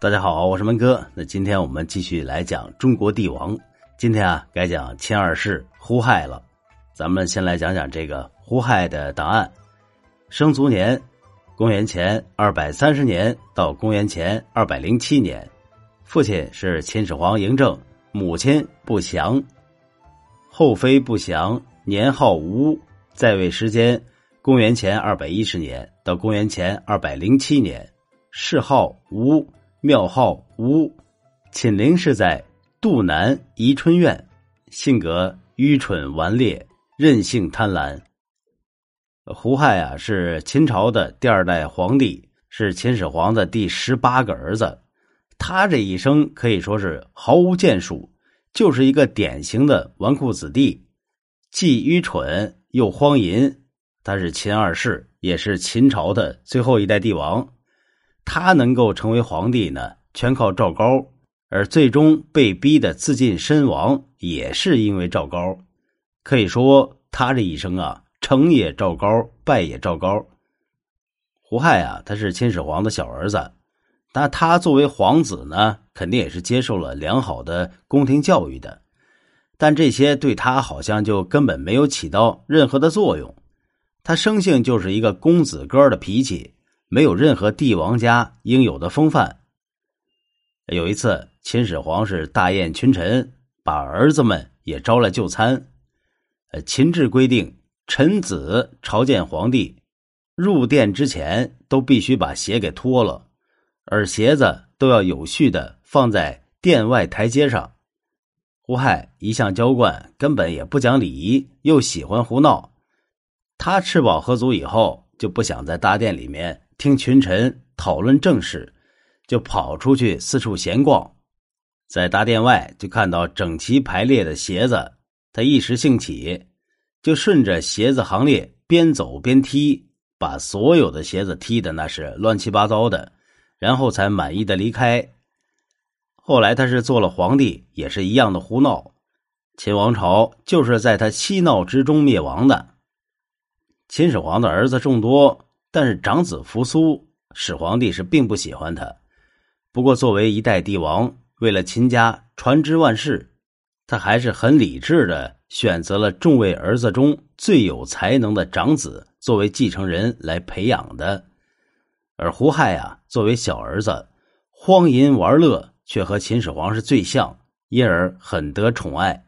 大家好，我是门哥。那今天我们继续来讲中国帝王。今天啊，该讲秦二世胡亥了。咱们先来讲讲这个胡亥的档案。生卒年：公元前二百三十年到公元前二百零七年。父亲是秦始皇嬴政，母亲不详。后妃不详，年号吴，在位时间：公元前二百一十年到公元前二百零七年。谥号吴。庙号吴，寝陵是在杜南宜春院，性格愚蠢顽劣，任性贪婪。胡亥啊，是秦朝的第二代皇帝，是秦始皇的第十八个儿子。他这一生可以说是毫无建树，就是一个典型的纨绔子弟，既愚蠢又荒淫。他是秦二世，也是秦朝的最后一代帝王。他能够成为皇帝呢，全靠赵高，而最终被逼的自尽身亡，也是因为赵高。可以说，他这一生啊，成也赵高，败也赵高。胡亥啊，他是秦始皇的小儿子，那他作为皇子呢，肯定也是接受了良好的宫廷教育的，但这些对他好像就根本没有起到任何的作用。他生性就是一个公子哥的脾气。没有任何帝王家应有的风范。有一次，秦始皇是大宴群臣，把儿子们也招来就餐。呃，秦制规定，臣子朝见皇帝，入殿之前都必须把鞋给脱了，而鞋子都要有序的放在殿外台阶上。胡亥一向娇惯，根本也不讲礼仪，又喜欢胡闹。他吃饱喝足以后，就不想在大殿里面。听群臣讨论政事，就跑出去四处闲逛，在大殿外就看到整齐排列的鞋子，他一时兴起，就顺着鞋子行列边走边踢，把所有的鞋子踢的那是乱七八糟的，然后才满意的离开。后来他是做了皇帝，也是一样的胡闹，秦王朝就是在他嬉闹之中灭亡的。秦始皇的儿子众多。但是长子扶苏，始皇帝是并不喜欢他。不过作为一代帝王，为了秦家传之万世，他还是很理智的选择了众位儿子中最有才能的长子作为继承人来培养的。而胡亥啊，作为小儿子，荒淫玩乐，却和秦始皇是最像，因而很得宠爱。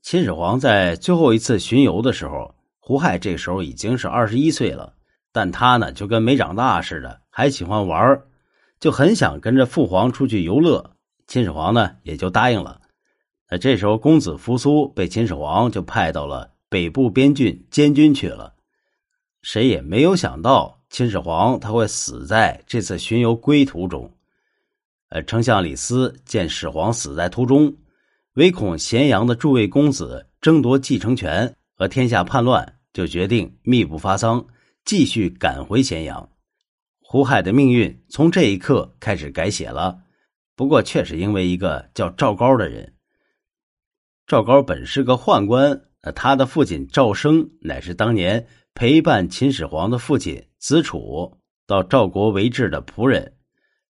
秦始皇在最后一次巡游的时候，胡亥这时候已经是二十一岁了。但他呢，就跟没长大似的，还喜欢玩就很想跟着父皇出去游乐。秦始皇呢，也就答应了。那这时候，公子扶苏被秦始皇就派到了北部边郡监军去了。谁也没有想到，秦始皇他会死在这次巡游归途中。呃，丞相李斯见始皇死在途中，唯恐咸阳的诸位公子争夺继承权和天下叛乱，就决定密不发丧。继续赶回咸阳，胡亥的命运从这一刻开始改写了。不过，却是因为一个叫赵高的人。赵高本是个宦官，他的父亲赵升乃是当年陪伴秦始皇的父亲子楚到赵国为质的仆人。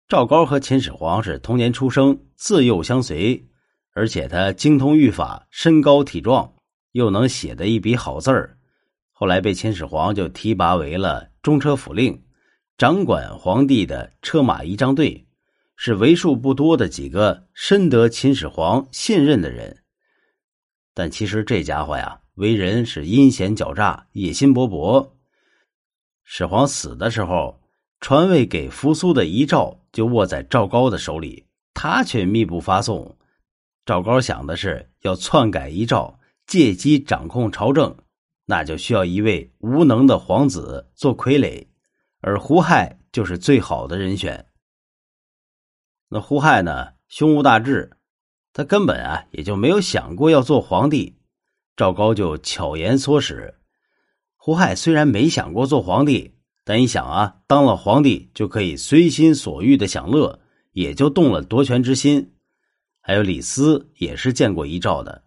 赵高和秦始皇是同年出生，自幼相随，而且他精通御法，身高体壮，又能写的一笔好字儿。后来被秦始皇就提拔为了中车府令，掌管皇帝的车马仪仗队，是为数不多的几个深得秦始皇信任的人。但其实这家伙呀，为人是阴险狡诈、野心勃勃。始皇死的时候，传位给扶苏的遗诏就握在赵高的手里，他却密不发送。赵高想的是要篡改遗诏，借机掌控朝政。那就需要一位无能的皇子做傀儡，而胡亥就是最好的人选。那胡亥呢，胸无大志，他根本啊也就没有想过要做皇帝。赵高就巧言唆使，胡亥虽然没想过做皇帝，但一想啊，当了皇帝就可以随心所欲的享乐，也就动了夺权之心。还有李斯也是见过遗诏的，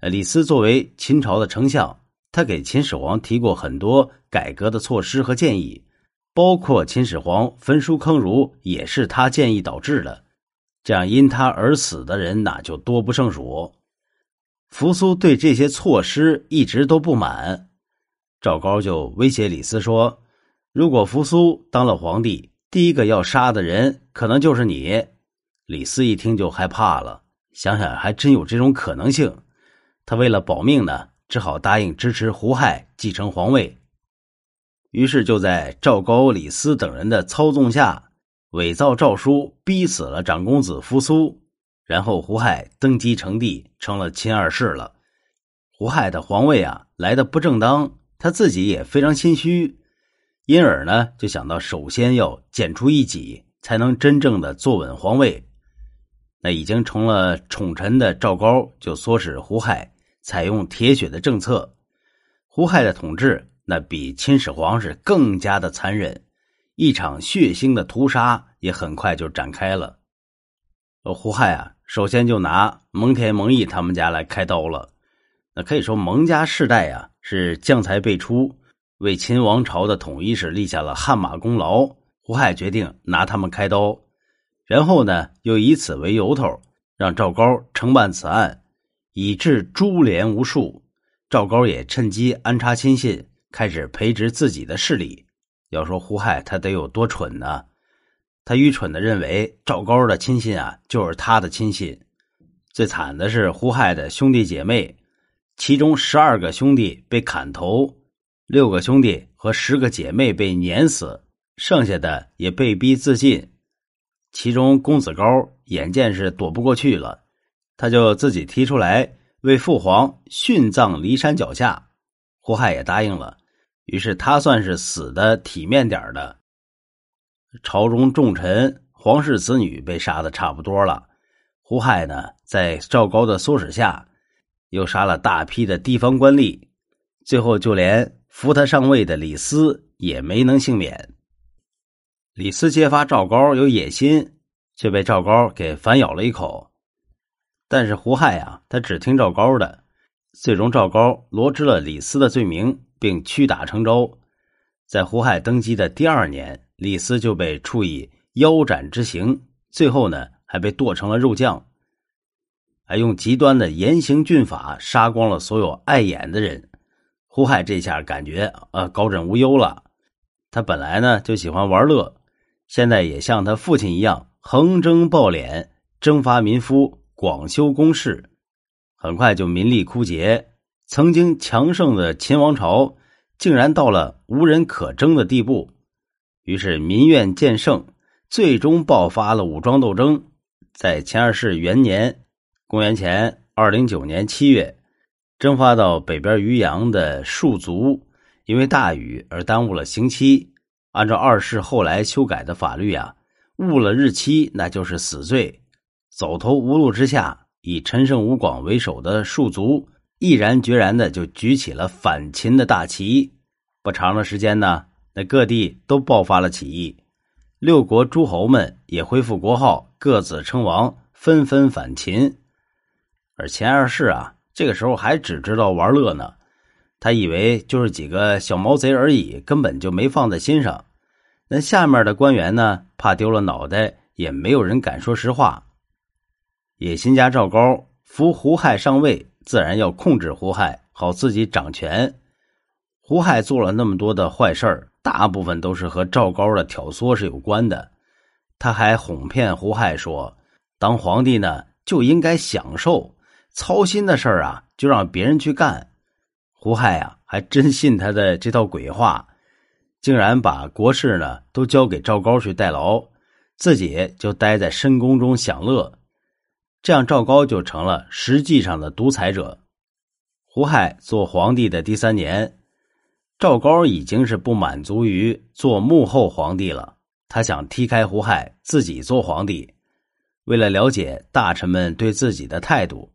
李斯作为秦朝的丞相。他给秦始皇提过很多改革的措施和建议，包括秦始皇焚书坑儒也是他建议导致的。这样因他而死的人那就多不胜数。扶苏对这些措施一直都不满，赵高就威胁李斯说：“如果扶苏当了皇帝，第一个要杀的人可能就是你。”李斯一听就害怕了，想想还真有这种可能性。他为了保命呢，只好答应支持胡亥继承皇位。于是就在赵高、李斯等人的操纵下，伪造诏书，逼死了长公子扶苏。然后胡亥登基成帝，成了秦二世了。胡亥的皇位啊，来的不正当，他自己也非常心虚，因而呢，就想到首先要剪除异己，才能真正的坐稳皇位。那已经成了宠臣的赵高就唆使胡亥采用铁血的政策。胡亥的统治那比秦始皇是更加的残忍，一场血腥的屠杀也很快就展开了。胡亥啊，首先就拿蒙恬、蒙毅他们家来开刀了。那可以说蒙家世代啊是将才辈出，为秦王朝的统一是立下了汗马功劳。胡亥决定拿他们开刀。然后呢，又以此为由头，让赵高承办此案，以致株连无数。赵高也趁机安插亲信，开始培植自己的势力。要说胡亥，他得有多蠢呢？他愚蠢的认为赵高的亲信啊，就是他的亲信。最惨的是胡亥的兄弟姐妹，其中十二个兄弟被砍头，六个兄弟和十个姐妹被碾死，剩下的也被逼自尽。其中，公子高眼见是躲不过去了，他就自己提出来为父皇殉葬骊山脚下。胡亥也答应了，于是他算是死的体面点的。朝中重臣、皇室子女被杀的差不多了，胡亥呢，在赵高的唆使下，又杀了大批的地方官吏，最后就连扶他上位的李斯也没能幸免。李斯揭发赵高有野心，却被赵高给反咬了一口。但是胡亥啊，他只听赵高的，最终赵高罗织了李斯的罪名，并屈打成招。在胡亥登基的第二年，李斯就被处以腰斩之刑，最后呢还被剁成了肉酱，还用极端的严刑峻法杀光了所有碍眼的人。胡亥这下感觉呃高枕无忧了，他本来呢就喜欢玩乐。现在也像他父亲一样，横征暴敛，征伐民夫，广修宫室，很快就民力枯竭。曾经强盛的秦王朝，竟然到了无人可争的地步。于是民怨渐盛，最终爆发了武装斗争。在秦二世元年（公元前二零九年）七月，征发到北边渔阳的戍卒，因为大雨而耽误了刑期。按照二世后来修改的法律啊，误了日期那就是死罪。走投无路之下，以陈胜吴广为首的戍卒毅然决然的就举起了反秦的大旗。不长的时间呢，那各地都爆发了起义，六国诸侯们也恢复国号，各自称王，纷纷反秦。而秦二世啊，这个时候还只知道玩乐呢。他以为就是几个小毛贼而已，根本就没放在心上。那下面的官员呢，怕丢了脑袋，也没有人敢说实话。野心家赵高扶胡亥上位，自然要控制胡亥，好自己掌权。胡亥做了那么多的坏事大部分都是和赵高的挑唆是有关的。他还哄骗胡亥说，当皇帝呢就应该享受，操心的事儿啊就让别人去干。胡亥啊，还真信他的这套鬼话，竟然把国事呢都交给赵高去代劳，自己就待在深宫中享乐，这样赵高就成了实际上的独裁者。胡亥做皇帝的第三年，赵高已经是不满足于做幕后皇帝了，他想踢开胡亥，自己做皇帝。为了了解大臣们对自己的态度，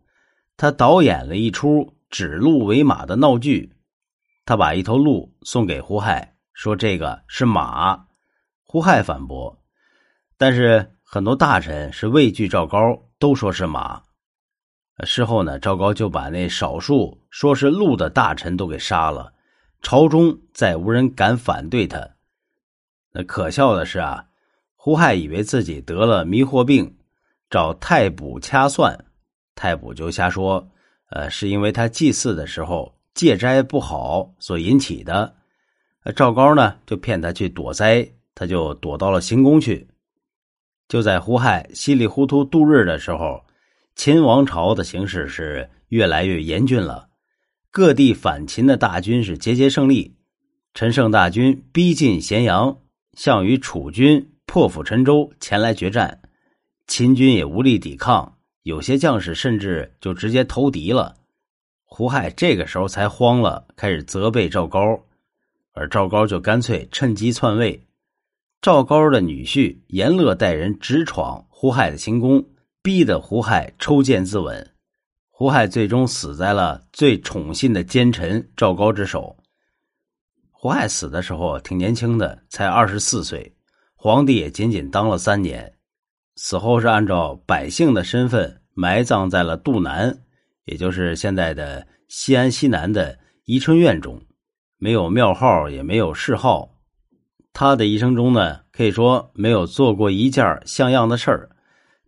他导演了一出。指鹿为马的闹剧，他把一头鹿送给胡亥，说这个是马。胡亥反驳，但是很多大臣是畏惧赵高，都说是马。事后呢，赵高就把那少数说是鹿的大臣都给杀了，朝中再无人敢反对他。那可笑的是啊，胡亥以为自己得了迷惑病，找太卜掐算，太卜就瞎说，呃，是因为他祭祀的时候戒斋不好所引起的。赵高呢就骗他去躲灾，他就躲到了行宫去。就在胡亥稀里糊涂度日的时候，秦王朝的形势是越来越严峻了，各地反秦的大军是节节胜利。陈胜大军逼近咸阳，项羽楚军破釜沉舟前来决战，秦军也无力抵抗，有些将士甚至就直接投敌了。胡亥这个时候才慌了，开始责备赵高，而赵高就干脆趁机篡位。赵高的女婿严乐带人直闯胡亥的行宫，逼得胡亥抽剑自刎。胡亥最终死在了最宠信的奸臣赵高之手。胡亥死的时候挺年轻的，才二十四岁，皇帝也仅仅当了三年。死后是按照百姓的身份埋葬在了杜南，也就是现在的西安西南的宜春院中，没有庙号，也没有谥号。他的一生中呢，可以说没有做过一件像样的事儿，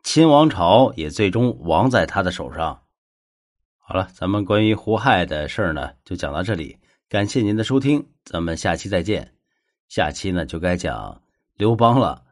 秦王朝也最终亡在他的手上。好了，咱们关于胡亥的事儿呢，就讲到这里。感谢您的收听，咱们下期再见。下期呢就该讲刘邦了。